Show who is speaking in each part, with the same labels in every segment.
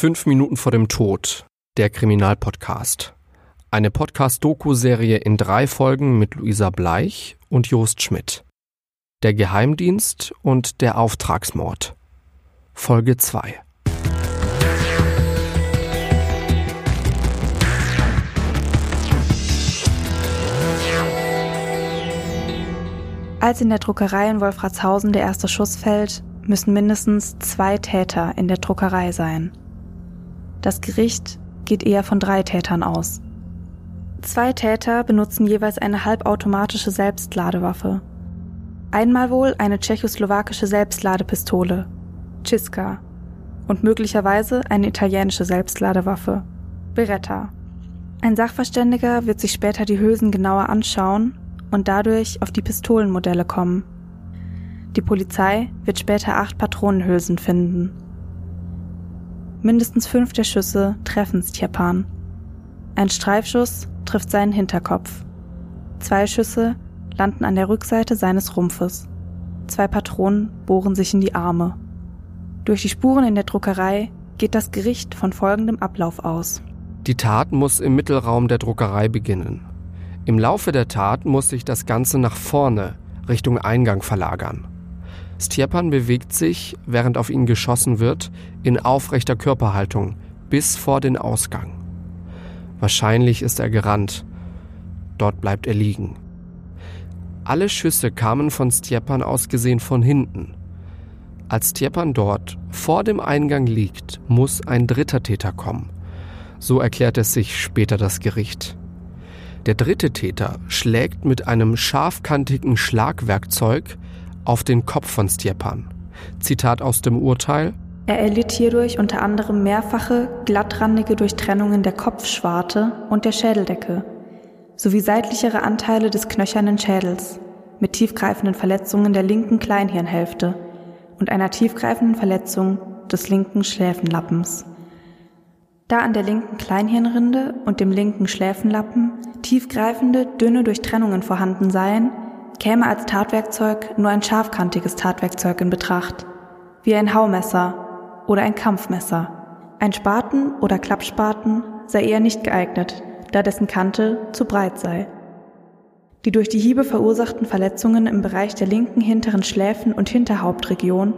Speaker 1: Fünf Minuten vor dem Tod, der Kriminalpodcast. Eine Podcast-Doku-Serie in drei Folgen mit Luisa Bleich und Jost Schmidt. Der Geheimdienst und der Auftragsmord. Folge 2.
Speaker 2: Als in der Druckerei in Wolfratshausen der erste Schuss fällt, müssen mindestens zwei Täter in der Druckerei sein. Das Gericht geht eher von drei Tätern aus. Zwei Täter benutzen jeweils eine halbautomatische Selbstladewaffe. Einmal wohl eine tschechoslowakische Selbstladepistole, Ciska, und möglicherweise eine italienische Selbstladewaffe, Beretta. Ein Sachverständiger wird sich später die Hülsen genauer anschauen und dadurch auf die Pistolenmodelle kommen. Die Polizei wird später acht Patronenhülsen finden. Mindestens fünf der Schüsse treffen Stjepan. Ein Streifschuss trifft seinen Hinterkopf. Zwei Schüsse landen an der Rückseite seines Rumpfes. Zwei Patronen bohren sich in die Arme. Durch die Spuren in der Druckerei geht das Gericht von folgendem Ablauf aus.
Speaker 1: Die Tat muss im Mittelraum der Druckerei beginnen. Im Laufe der Tat muss sich das Ganze nach vorne, Richtung Eingang verlagern. Stjepan bewegt sich, während auf ihn geschossen wird, in aufrechter Körperhaltung bis vor den Ausgang. Wahrscheinlich ist er gerannt. Dort bleibt er liegen. Alle Schüsse kamen von Stjepan aus gesehen von hinten. Als Stjepan dort vor dem Eingang liegt, muss ein dritter Täter kommen. So erklärt es sich später das Gericht. Der dritte Täter schlägt mit einem scharfkantigen Schlagwerkzeug auf den Kopf von Stjepan. Zitat aus dem Urteil.
Speaker 2: Er erlitt hierdurch unter anderem mehrfache, glattrandige Durchtrennungen der Kopfschwarte und der Schädeldecke sowie seitlichere Anteile des knöchernen Schädels mit tiefgreifenden Verletzungen der linken Kleinhirnhälfte und einer tiefgreifenden Verletzung des linken Schläfenlappens. Da an der linken Kleinhirnrinde und dem linken Schläfenlappen tiefgreifende, dünne Durchtrennungen vorhanden seien, käme als Tatwerkzeug nur ein scharfkantiges Tatwerkzeug in Betracht, wie ein Haumesser oder ein Kampfmesser. Ein Spaten oder Klappspaten sei eher nicht geeignet, da dessen Kante zu breit sei. Die durch die Hiebe verursachten Verletzungen im Bereich der linken hinteren Schläfen und Hinterhauptregion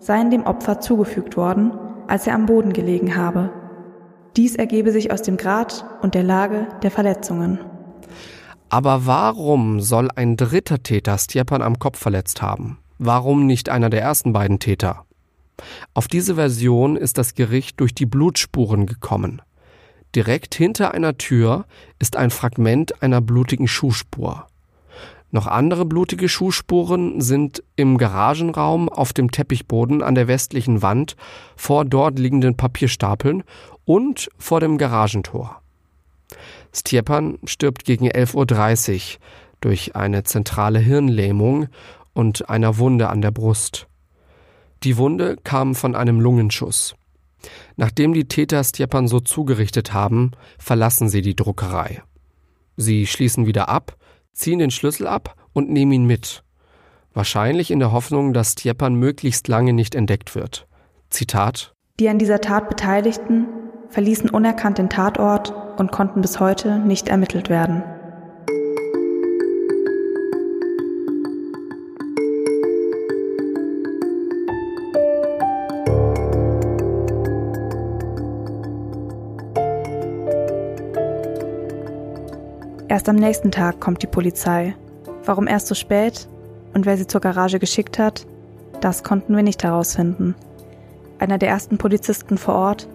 Speaker 2: seien dem Opfer zugefügt worden, als er am Boden gelegen habe. Dies ergebe sich aus dem Grad und der Lage der Verletzungen.
Speaker 1: Aber warum soll ein dritter Täter Stjepan am Kopf verletzt haben? Warum nicht einer der ersten beiden Täter? Auf diese Version ist das Gericht durch die Blutspuren gekommen. Direkt hinter einer Tür ist ein Fragment einer blutigen Schuhspur. Noch andere blutige Schuhspuren sind im Garagenraum auf dem Teppichboden an der westlichen Wand vor dort liegenden Papierstapeln und vor dem Garagentor. Stjepan stirbt gegen 11.30 Uhr durch eine zentrale Hirnlähmung und einer Wunde an der Brust. Die Wunde kam von einem Lungenschuss. Nachdem die Täter Stjepan so zugerichtet haben, verlassen sie die Druckerei. Sie schließen wieder ab, ziehen den Schlüssel ab und nehmen ihn mit. Wahrscheinlich in der Hoffnung, dass Stjepan möglichst lange nicht entdeckt wird. Zitat
Speaker 2: Die an dieser Tat Beteiligten verließen unerkannt den Tatort und konnten bis heute nicht ermittelt werden. Erst am nächsten Tag kommt die Polizei. Warum erst so spät und wer sie zur Garage geschickt hat, das konnten wir nicht herausfinden. Einer der ersten Polizisten vor Ort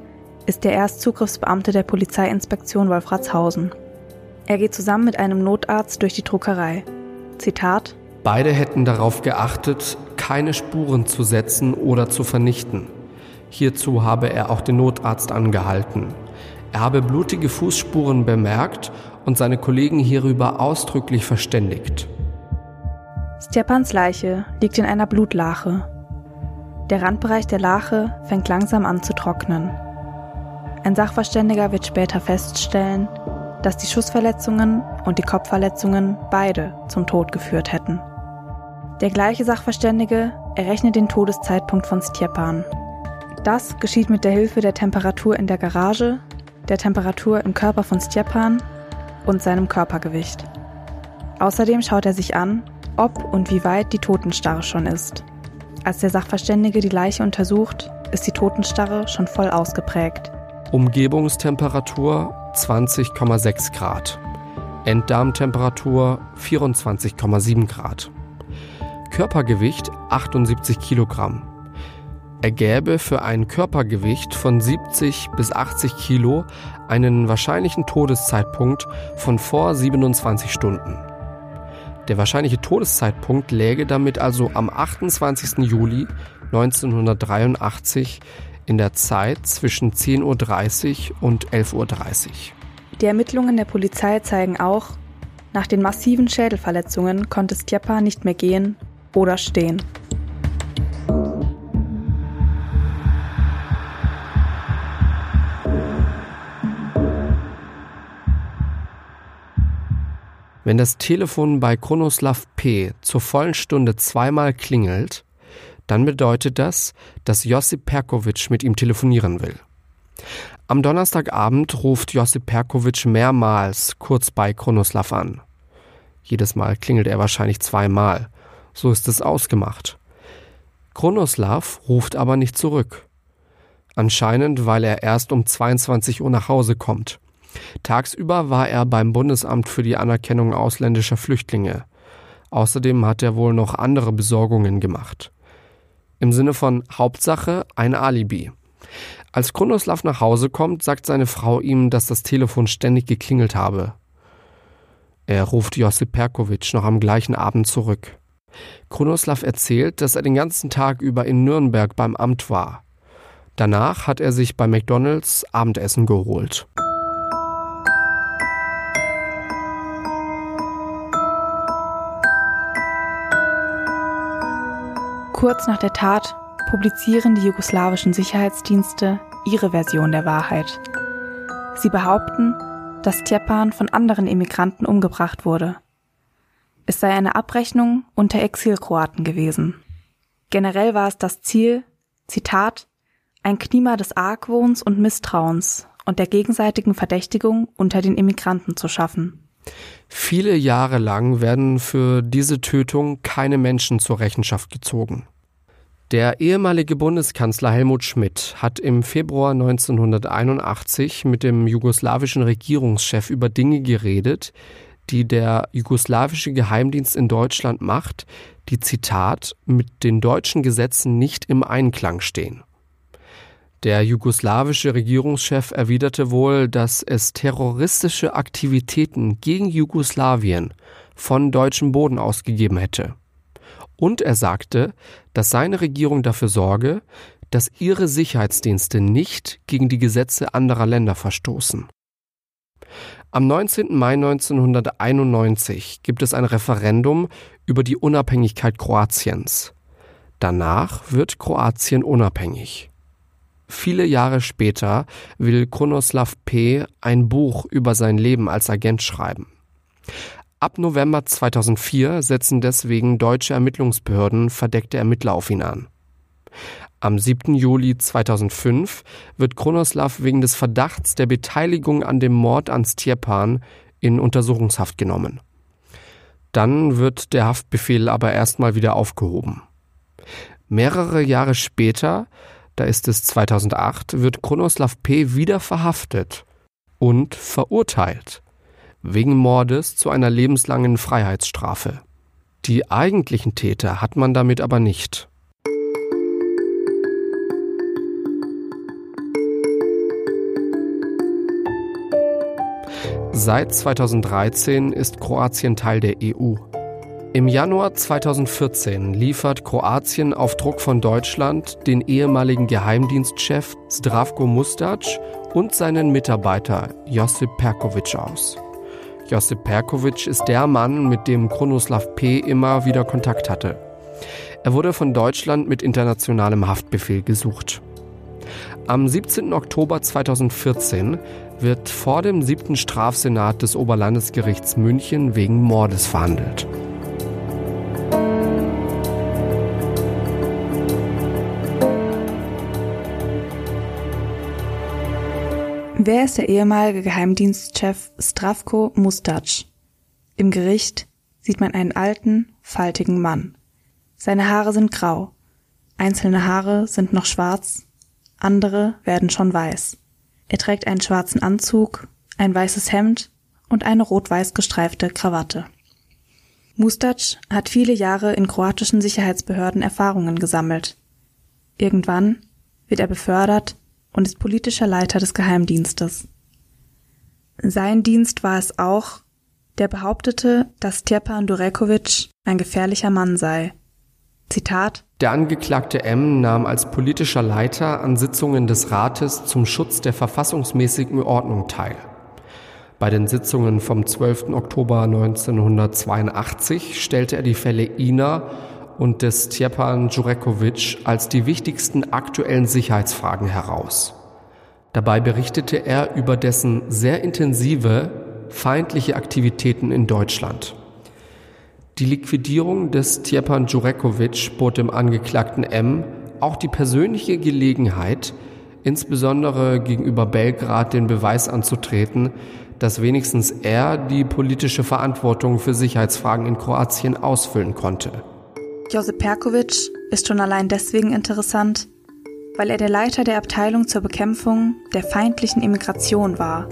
Speaker 2: ist der Erstzugriffsbeamte der Polizeiinspektion Wolfratshausen. Er geht zusammen mit einem Notarzt durch die Druckerei. Zitat
Speaker 1: Beide hätten darauf geachtet, keine Spuren zu setzen oder zu vernichten. Hierzu habe er auch den Notarzt angehalten. Er habe blutige Fußspuren bemerkt und seine Kollegen hierüber ausdrücklich verständigt.
Speaker 2: Stepans Leiche liegt in einer Blutlache. Der Randbereich der Lache fängt langsam an zu trocknen. Ein Sachverständiger wird später feststellen, dass die Schussverletzungen und die Kopfverletzungen beide zum Tod geführt hätten. Der gleiche Sachverständige errechnet den Todeszeitpunkt von Stjepan. Das geschieht mit der Hilfe der Temperatur in der Garage, der Temperatur im Körper von Stjepan und seinem Körpergewicht. Außerdem schaut er sich an, ob und wie weit die Totenstarre schon ist. Als der Sachverständige die Leiche untersucht, ist die Totenstarre schon voll ausgeprägt.
Speaker 1: Umgebungstemperatur 20,6 Grad. Enddarmtemperatur 24,7 Grad. Körpergewicht 78 Kilogramm. Ergäbe für ein Körpergewicht von 70 bis 80 Kilo einen wahrscheinlichen Todeszeitpunkt von vor 27 Stunden. Der wahrscheinliche Todeszeitpunkt läge damit also am 28. Juli 1983 in der Zeit zwischen 10.30 Uhr und 11.30 Uhr.
Speaker 2: Die Ermittlungen der Polizei zeigen auch, nach den massiven Schädelverletzungen konnte Stjepa nicht mehr gehen oder stehen.
Speaker 1: Wenn das Telefon bei Kronoslav P. zur vollen Stunde zweimal klingelt, dann bedeutet das, dass Josip Perkovic mit ihm telefonieren will. Am Donnerstagabend ruft Josip Perkovic mehrmals kurz bei Kronoslav an. Jedes Mal klingelt er wahrscheinlich zweimal. So ist es ausgemacht. Kronoslav ruft aber nicht zurück. Anscheinend, weil er erst um 22 Uhr nach Hause kommt. Tagsüber war er beim Bundesamt für die Anerkennung ausländischer Flüchtlinge. Außerdem hat er wohl noch andere Besorgungen gemacht. Im Sinne von Hauptsache ein Alibi. Als Kronoslav nach Hause kommt, sagt seine Frau ihm, dass das Telefon ständig geklingelt habe. Er ruft Josip Perkovic noch am gleichen Abend zurück. Kronoslav erzählt, dass er den ganzen Tag über in Nürnberg beim Amt war. Danach hat er sich bei McDonalds Abendessen geholt.
Speaker 2: Kurz nach der Tat publizieren die jugoslawischen Sicherheitsdienste ihre Version der Wahrheit. Sie behaupten, dass Stjepan von anderen Immigranten umgebracht wurde. Es sei eine Abrechnung unter Exilkroaten gewesen. Generell war es das Ziel, Zitat, ein Klima des Argwohns und Misstrauens und der gegenseitigen Verdächtigung unter den Immigranten zu schaffen.
Speaker 1: Viele Jahre lang werden für diese Tötung keine Menschen zur Rechenschaft gezogen. Der ehemalige Bundeskanzler Helmut Schmidt hat im Februar 1981 mit dem jugoslawischen Regierungschef über Dinge geredet, die der jugoslawische Geheimdienst in Deutschland macht, die Zitat mit den deutschen Gesetzen nicht im Einklang stehen. Der jugoslawische Regierungschef erwiderte wohl, dass es terroristische Aktivitäten gegen Jugoslawien von deutschem Boden ausgegeben hätte. Und er sagte, dass seine Regierung dafür sorge, dass ihre Sicherheitsdienste nicht gegen die Gesetze anderer Länder verstoßen. Am 19. Mai 1991 gibt es ein Referendum über die Unabhängigkeit Kroatiens. Danach wird Kroatien unabhängig. Viele Jahre später will Kronoslav P. ein Buch über sein Leben als Agent schreiben. Ab November 2004 setzen deswegen deutsche Ermittlungsbehörden verdeckte Ermittler auf ihn an. Am 7. Juli 2005 wird Kronoslav wegen des Verdachts der Beteiligung an dem Mord an Stjepan in Untersuchungshaft genommen. Dann wird der Haftbefehl aber erstmal wieder aufgehoben. Mehrere Jahre später, da ist es 2008, wird Kronoslav P. wieder verhaftet und verurteilt wegen Mordes zu einer lebenslangen Freiheitsstrafe. Die eigentlichen Täter hat man damit aber nicht. Seit 2013 ist Kroatien Teil der EU. Im Januar 2014 liefert Kroatien auf Druck von Deutschland den ehemaligen Geheimdienstchef Zdravko Mustac und seinen Mitarbeiter Josip Perkovic aus. Josip Perkovic ist der Mann, mit dem Kronoslav P. immer wieder Kontakt hatte. Er wurde von Deutschland mit internationalem Haftbefehl gesucht. Am 17. Oktober 2014 wird vor dem siebten Strafsenat des Oberlandesgerichts München wegen Mordes verhandelt.
Speaker 2: Wer ist der ehemalige Geheimdienstchef Stravko Mustac? Im Gericht sieht man einen alten, faltigen Mann. Seine Haare sind grau. Einzelne Haare sind noch schwarz, andere werden schon weiß. Er trägt einen schwarzen Anzug, ein weißes Hemd und eine rot-weiß gestreifte Krawatte. Mustac hat viele Jahre in kroatischen Sicherheitsbehörden Erfahrungen gesammelt. Irgendwann wird er befördert und ist politischer Leiter des Geheimdienstes. Sein Dienst war es auch, der behauptete, dass Stjepan Durekovic ein gefährlicher Mann sei. Zitat
Speaker 1: Der Angeklagte M nahm als politischer Leiter an Sitzungen des Rates zum Schutz der verfassungsmäßigen Ordnung teil. Bei den Sitzungen vom 12. Oktober 1982 stellte er die Fälle Ina und des Stjepan Jurekovic als die wichtigsten aktuellen Sicherheitsfragen heraus. Dabei berichtete er über dessen sehr intensive feindliche Aktivitäten in Deutschland. Die Liquidierung des Stjepan Jurekovic bot dem Angeklagten M auch die persönliche Gelegenheit, insbesondere gegenüber Belgrad den Beweis anzutreten, dass wenigstens er die politische Verantwortung für Sicherheitsfragen in Kroatien ausfüllen konnte.
Speaker 2: Josip Perkovic ist schon allein deswegen interessant, weil er der Leiter der Abteilung zur Bekämpfung der feindlichen Immigration war.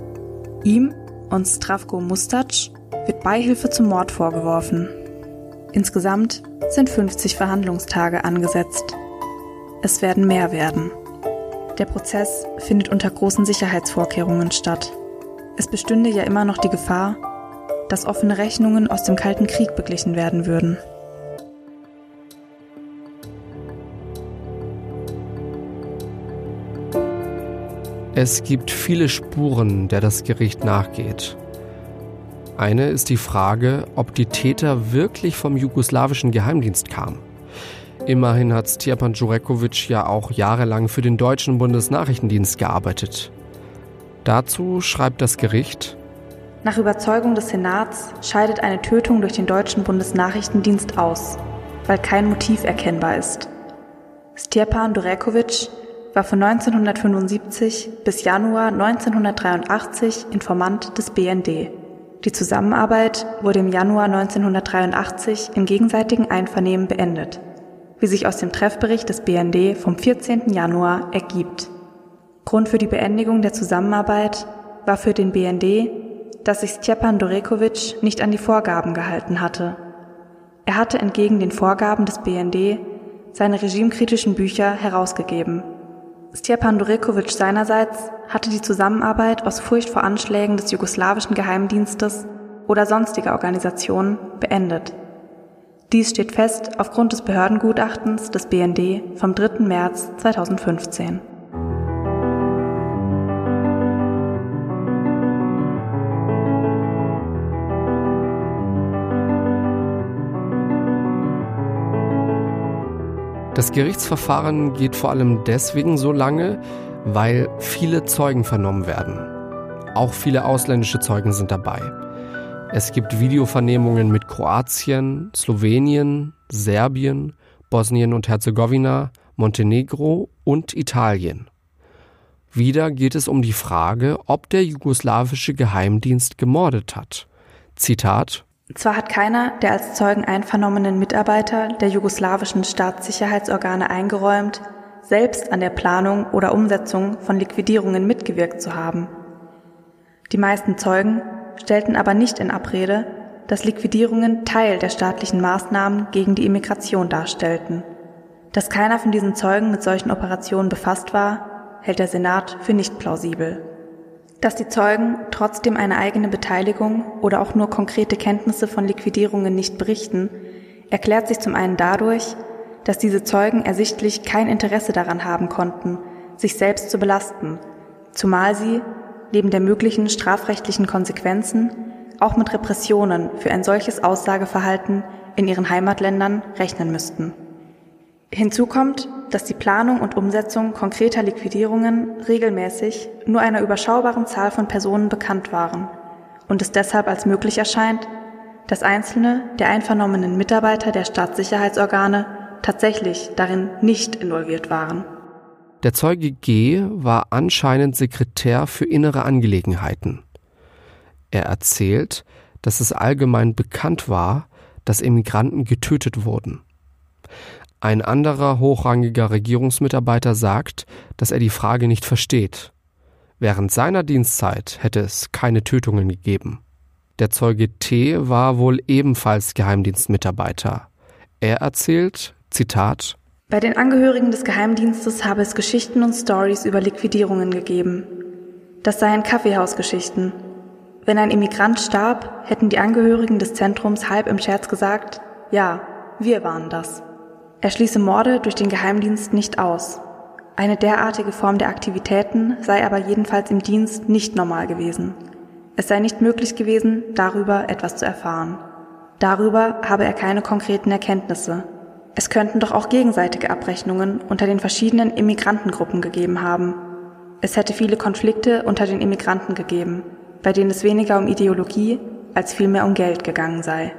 Speaker 2: Ihm und Stravko Mustac wird Beihilfe zum Mord vorgeworfen. Insgesamt sind 50 Verhandlungstage angesetzt. Es werden mehr werden. Der Prozess findet unter großen Sicherheitsvorkehrungen statt. Es bestünde ja immer noch die Gefahr, dass offene Rechnungen aus dem Kalten Krieg beglichen werden würden.
Speaker 1: Es gibt viele Spuren, der das Gericht nachgeht. Eine ist die Frage, ob die Täter wirklich vom jugoslawischen Geheimdienst kamen. Immerhin hat Stjepan Jurekovic ja auch jahrelang für den deutschen Bundesnachrichtendienst gearbeitet. Dazu schreibt das Gericht,
Speaker 2: Nach Überzeugung des Senats scheidet eine Tötung durch den deutschen Bundesnachrichtendienst aus, weil kein Motiv erkennbar ist. Stjepan Durekovic war von 1975 bis Januar 1983 Informant des BND. Die Zusammenarbeit wurde im Januar 1983 im gegenseitigen Einvernehmen beendet, wie sich aus dem Treffbericht des BND vom 14. Januar ergibt. Grund für die Beendigung der Zusammenarbeit war für den BND, dass sich Stjepan Durekovic nicht an die Vorgaben gehalten hatte. Er hatte entgegen den Vorgaben des BND seine regimekritischen Bücher herausgegeben Stjepan Durekovic seinerseits hatte die Zusammenarbeit aus Furcht vor Anschlägen des jugoslawischen Geheimdienstes oder sonstiger Organisationen beendet. Dies steht fest aufgrund des Behördengutachtens des BND vom 3. März 2015.
Speaker 1: Das Gerichtsverfahren geht vor allem deswegen so lange, weil viele Zeugen vernommen werden. Auch viele ausländische Zeugen sind dabei. Es gibt Videovernehmungen mit Kroatien, Slowenien, Serbien, Bosnien und Herzegowina, Montenegro und Italien. Wieder geht es um die Frage, ob der jugoslawische Geheimdienst gemordet hat. Zitat
Speaker 2: zwar hat keiner der als Zeugen einvernommenen Mitarbeiter der jugoslawischen Staatssicherheitsorgane eingeräumt, selbst an der Planung oder Umsetzung von Liquidierungen mitgewirkt zu haben. Die meisten Zeugen stellten aber nicht in Abrede, dass Liquidierungen Teil der staatlichen Maßnahmen gegen die Immigration darstellten. Dass keiner von diesen Zeugen mit solchen Operationen befasst war, hält der Senat für nicht plausibel. Dass die Zeugen trotzdem eine eigene Beteiligung oder auch nur konkrete Kenntnisse von Liquidierungen nicht berichten, erklärt sich zum einen dadurch, dass diese Zeugen ersichtlich kein Interesse daran haben konnten, sich selbst zu belasten, zumal sie, neben der möglichen strafrechtlichen Konsequenzen, auch mit Repressionen für ein solches Aussageverhalten in ihren Heimatländern rechnen müssten. Hinzu kommt, dass die Planung und Umsetzung konkreter Liquidierungen regelmäßig nur einer überschaubaren Zahl von Personen bekannt waren und es deshalb als möglich erscheint, dass einzelne der einvernommenen Mitarbeiter der Staatssicherheitsorgane tatsächlich darin nicht involviert waren.
Speaker 1: Der Zeuge G war anscheinend Sekretär für innere Angelegenheiten. Er erzählt, dass es allgemein bekannt war, dass Immigranten getötet wurden. Ein anderer hochrangiger Regierungsmitarbeiter sagt, dass er die Frage nicht versteht. Während seiner Dienstzeit hätte es keine Tötungen gegeben. Der Zeuge T war wohl ebenfalls Geheimdienstmitarbeiter. Er erzählt, Zitat,
Speaker 2: Bei den Angehörigen des Geheimdienstes habe es Geschichten und Stories über Liquidierungen gegeben. Das seien Kaffeehausgeschichten. Wenn ein Immigrant starb, hätten die Angehörigen des Zentrums halb im Scherz gesagt, ja, wir waren das. Er schließe Morde durch den Geheimdienst nicht aus. Eine derartige Form der Aktivitäten sei aber jedenfalls im Dienst nicht normal gewesen. Es sei nicht möglich gewesen, darüber etwas zu erfahren. Darüber habe er keine konkreten Erkenntnisse. Es könnten doch auch gegenseitige Abrechnungen unter den verschiedenen Immigrantengruppen gegeben haben. Es hätte viele Konflikte unter den Immigranten gegeben, bei denen es weniger um Ideologie als vielmehr um Geld gegangen sei.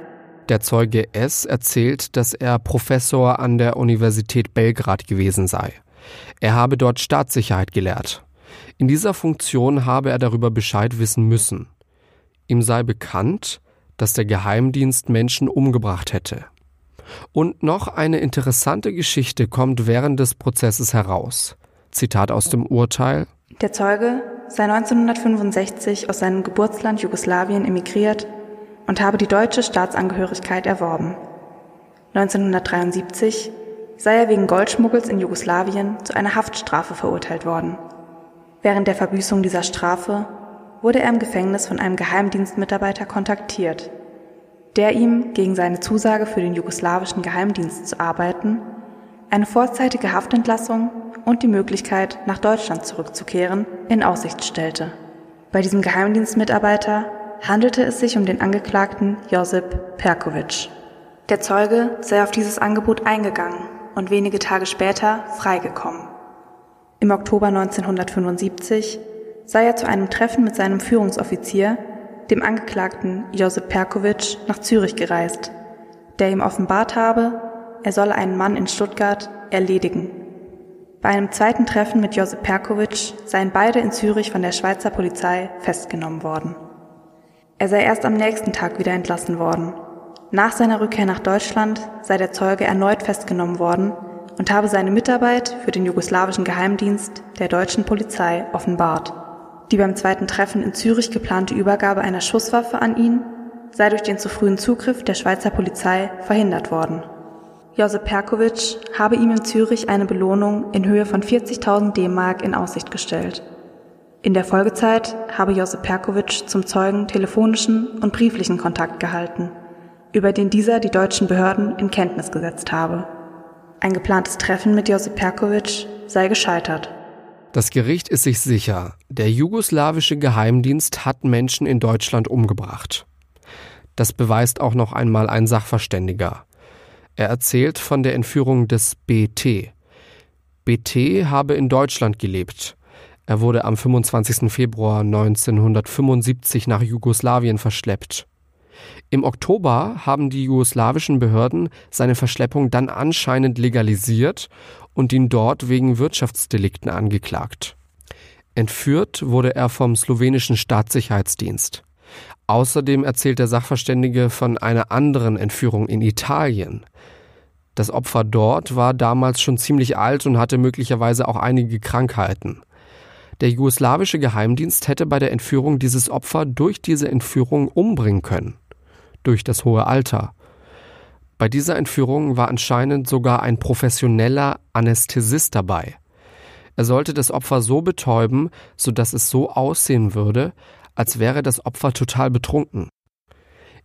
Speaker 1: Der Zeuge S erzählt, dass er Professor an der Universität Belgrad gewesen sei. Er habe dort Staatssicherheit gelehrt. In dieser Funktion habe er darüber Bescheid wissen müssen. Ihm sei bekannt, dass der Geheimdienst Menschen umgebracht hätte. Und noch eine interessante Geschichte kommt während des Prozesses heraus. Zitat aus dem Urteil
Speaker 2: Der Zeuge sei 1965 aus seinem Geburtsland Jugoslawien emigriert und habe die deutsche Staatsangehörigkeit erworben. 1973 sei er wegen Goldschmuggels in Jugoslawien zu einer Haftstrafe verurteilt worden. Während der Verbüßung dieser Strafe wurde er im Gefängnis von einem Geheimdienstmitarbeiter kontaktiert, der ihm gegen seine Zusage für den jugoslawischen Geheimdienst zu arbeiten eine vorzeitige Haftentlassung und die Möglichkeit, nach Deutschland zurückzukehren, in Aussicht stellte. Bei diesem Geheimdienstmitarbeiter handelte es sich um den Angeklagten Josip Perkovic. Der Zeuge sei auf dieses Angebot eingegangen und wenige Tage später freigekommen. Im Oktober 1975 sei er zu einem Treffen mit seinem Führungsoffizier, dem Angeklagten Josip Perkovic, nach Zürich gereist, der ihm offenbart habe, er solle einen Mann in Stuttgart erledigen. Bei einem zweiten Treffen mit Josip Perkovic seien beide in Zürich von der Schweizer Polizei festgenommen worden. Er sei erst am nächsten Tag wieder entlassen worden. Nach seiner Rückkehr nach Deutschland sei der Zeuge erneut festgenommen worden und habe seine Mitarbeit für den jugoslawischen Geheimdienst der deutschen Polizei offenbart. Die beim zweiten Treffen in Zürich geplante Übergabe einer Schusswaffe an ihn sei durch den zu frühen Zugriff der Schweizer Polizei verhindert worden. Josip Perkovic habe ihm in Zürich eine Belohnung in Höhe von 40.000 D-Mark in Aussicht gestellt. In der Folgezeit habe Josip Perkovic zum Zeugen telefonischen und brieflichen Kontakt gehalten, über den dieser die deutschen Behörden in Kenntnis gesetzt habe. Ein geplantes Treffen mit Josip Perkovic sei gescheitert.
Speaker 1: Das Gericht ist sich sicher, der jugoslawische Geheimdienst hat Menschen in Deutschland umgebracht. Das beweist auch noch einmal ein Sachverständiger. Er erzählt von der Entführung des BT. BT habe in Deutschland gelebt. Er wurde am 25. Februar 1975 nach Jugoslawien verschleppt. Im Oktober haben die jugoslawischen Behörden seine Verschleppung dann anscheinend legalisiert und ihn dort wegen Wirtschaftsdelikten angeklagt. Entführt wurde er vom slowenischen Staatssicherheitsdienst. Außerdem erzählt der Sachverständige von einer anderen Entführung in Italien. Das Opfer dort war damals schon ziemlich alt und hatte möglicherweise auch einige Krankheiten. Der jugoslawische Geheimdienst hätte bei der Entführung dieses Opfer durch diese Entführung umbringen können. Durch das hohe Alter. Bei dieser Entführung war anscheinend sogar ein professioneller Anästhesist dabei. Er sollte das Opfer so betäuben, sodass es so aussehen würde, als wäre das Opfer total betrunken.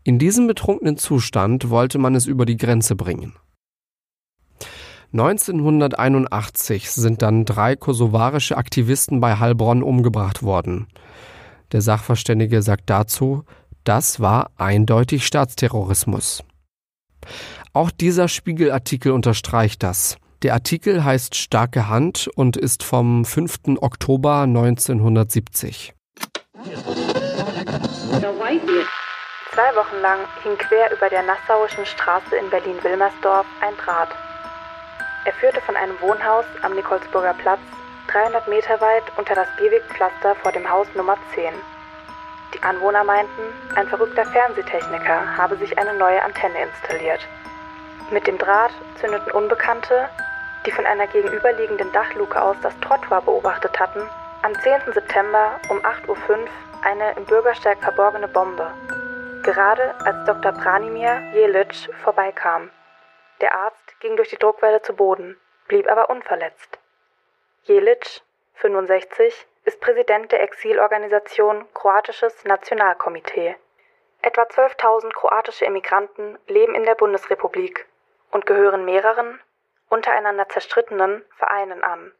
Speaker 1: In diesem betrunkenen Zustand wollte man es über die Grenze bringen. 1981 sind dann drei kosovarische Aktivisten bei Heilbronn umgebracht worden. Der Sachverständige sagt dazu, das war eindeutig Staatsterrorismus. Auch dieser Spiegelartikel unterstreicht das. Der Artikel heißt Starke Hand und ist vom 5. Oktober 1970.
Speaker 2: Zwei Wochen lang hing quer über der Nassauischen Straße in Berlin-Wilmersdorf ein Draht. Er führte von einem Wohnhaus am Nikolsburger Platz 300 Meter weit unter das Gehwegpflaster vor dem Haus Nummer 10. Die Anwohner meinten, ein verrückter Fernsehtechniker habe sich eine neue Antenne installiert. Mit dem Draht zündeten Unbekannte, die von einer gegenüberliegenden Dachluke aus das Trottoir beobachtet hatten, am 10. September um 8.05 Uhr eine im Bürgersteig verborgene Bombe. Gerade als Dr. Branimir Jelic vorbeikam. Der Arzt ging durch die Druckwelle zu Boden, blieb aber unverletzt. Jelic, 65, ist Präsident der Exilorganisation Kroatisches Nationalkomitee. Etwa 12.000 kroatische Immigranten leben in der Bundesrepublik und gehören mehreren, untereinander zerstrittenen Vereinen an.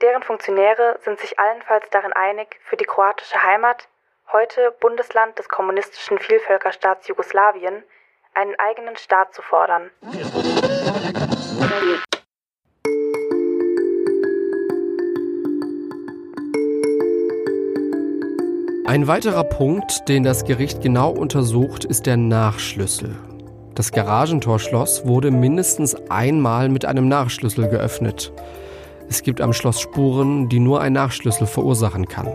Speaker 2: Deren Funktionäre sind sich allenfalls darin einig, für die kroatische Heimat, heute Bundesland des kommunistischen Vielvölkerstaats Jugoslawien, einen eigenen Staat zu fordern.
Speaker 1: Ein weiterer Punkt, den das Gericht genau untersucht, ist der Nachschlüssel. Das Garagentorschloss wurde mindestens einmal mit einem Nachschlüssel geöffnet. Es gibt am Schloss Spuren, die nur ein Nachschlüssel verursachen kann.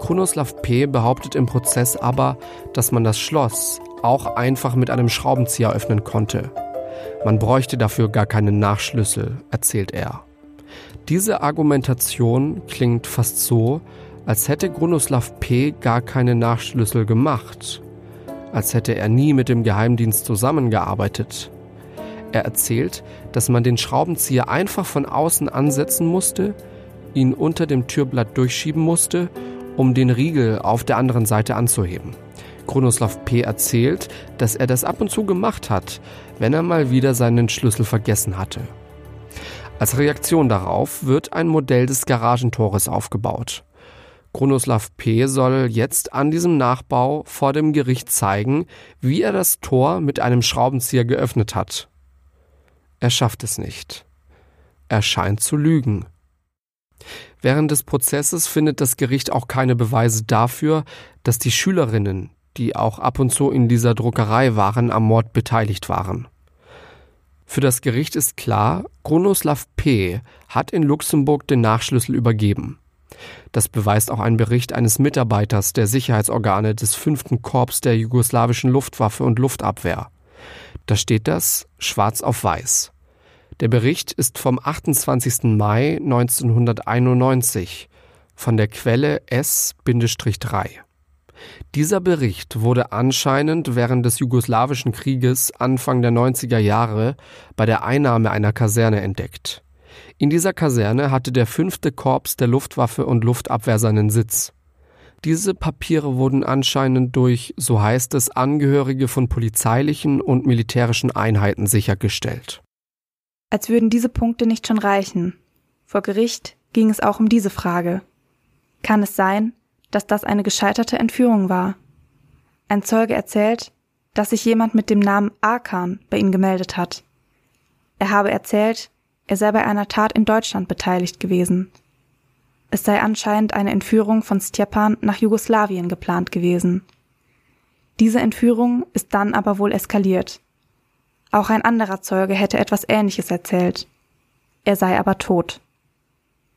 Speaker 1: Kronoslav P. behauptet im Prozess aber, dass man das Schloss auch einfach mit einem Schraubenzieher öffnen konnte. Man bräuchte dafür gar keinen Nachschlüssel, erzählt er. Diese Argumentation klingt fast so, als hätte Grunoslav P. gar keine Nachschlüssel gemacht, als hätte er nie mit dem Geheimdienst zusammengearbeitet. Er erzählt, dass man den Schraubenzieher einfach von außen ansetzen musste, ihn unter dem Türblatt durchschieben musste, um den Riegel auf der anderen Seite anzuheben. Kronoslav P. erzählt, dass er das ab und zu gemacht hat, wenn er mal wieder seinen Schlüssel vergessen hatte. Als Reaktion darauf wird ein Modell des Garagentores aufgebaut. Kronoslav P. soll jetzt an diesem Nachbau vor dem Gericht zeigen, wie er das Tor mit einem Schraubenzieher geöffnet hat. Er schafft es nicht. Er scheint zu lügen. Während des Prozesses findet das Gericht auch keine Beweise dafür, dass die Schülerinnen, die auch ab und zu in dieser Druckerei waren, am Mord beteiligt waren. Für das Gericht ist klar, Kronoslav P. hat in Luxemburg den Nachschlüssel übergeben. Das beweist auch ein Bericht eines Mitarbeiters der Sicherheitsorgane des 5. Korps der jugoslawischen Luftwaffe und Luftabwehr. Da steht das schwarz auf weiß. Der Bericht ist vom 28. Mai 1991 von der Quelle S-3. Dieser Bericht wurde anscheinend während des jugoslawischen Krieges Anfang der 90er Jahre bei der Einnahme einer Kaserne entdeckt. In dieser Kaserne hatte der fünfte Korps der Luftwaffe und Luftabwehr seinen Sitz. Diese Papiere wurden anscheinend durch, so heißt es, Angehörige von polizeilichen und militärischen Einheiten sichergestellt.
Speaker 2: Als würden diese Punkte nicht schon reichen. Vor Gericht ging es auch um diese Frage. Kann es sein, dass das eine gescheiterte Entführung war? Ein Zeuge erzählt, dass sich jemand mit dem Namen Arkan bei ihm gemeldet hat. Er habe erzählt, er sei bei einer Tat in Deutschland beteiligt gewesen. Es sei anscheinend eine Entführung von Stjepan nach Jugoslawien geplant gewesen. Diese Entführung ist dann aber wohl eskaliert. Auch ein anderer Zeuge hätte etwas Ähnliches erzählt. Er sei aber tot.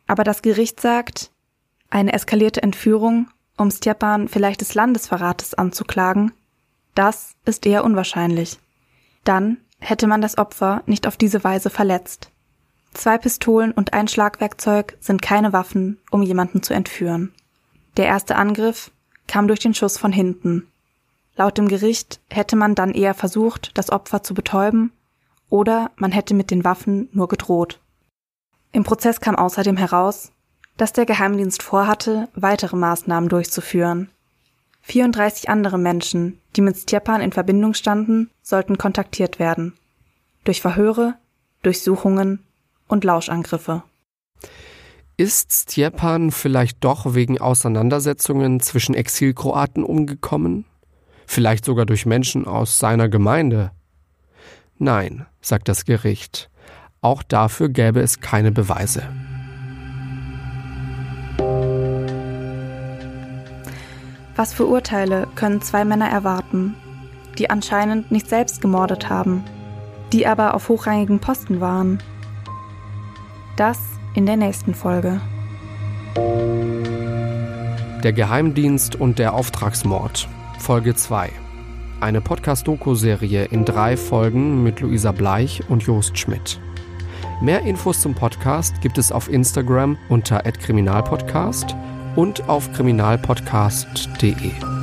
Speaker 2: Aber das Gericht sagt, eine eskalierte Entführung, um Stjepan vielleicht des Landesverrates anzuklagen, das ist eher unwahrscheinlich. Dann hätte man das Opfer nicht auf diese Weise verletzt. Zwei Pistolen und ein Schlagwerkzeug sind keine Waffen, um jemanden zu entführen. Der erste Angriff kam durch den Schuss von hinten. Laut dem Gericht hätte man dann eher versucht, das Opfer zu betäuben, oder man hätte mit den Waffen nur gedroht. Im Prozess kam außerdem heraus, dass der Geheimdienst vorhatte, weitere Maßnahmen durchzuführen. 34 andere Menschen, die mit Stjepan in Verbindung standen, sollten kontaktiert werden. Durch Verhöre, Durchsuchungen und Lauschangriffe.
Speaker 1: Ist Stjepan vielleicht doch wegen Auseinandersetzungen zwischen Exilkroaten umgekommen? Vielleicht sogar durch Menschen aus seiner Gemeinde? Nein, sagt das Gericht. Auch dafür gäbe es keine Beweise.
Speaker 2: Was für Urteile können zwei Männer erwarten, die anscheinend nicht selbst gemordet haben, die aber auf hochrangigen Posten waren? Das in der nächsten Folge.
Speaker 1: Der Geheimdienst und der Auftragsmord, Folge 2. Eine Podcast-Doku-Serie in drei Folgen mit Luisa Bleich und Jost Schmidt. Mehr Infos zum Podcast gibt es auf Instagram unter @kriminalpodcast und auf kriminalpodcast.de.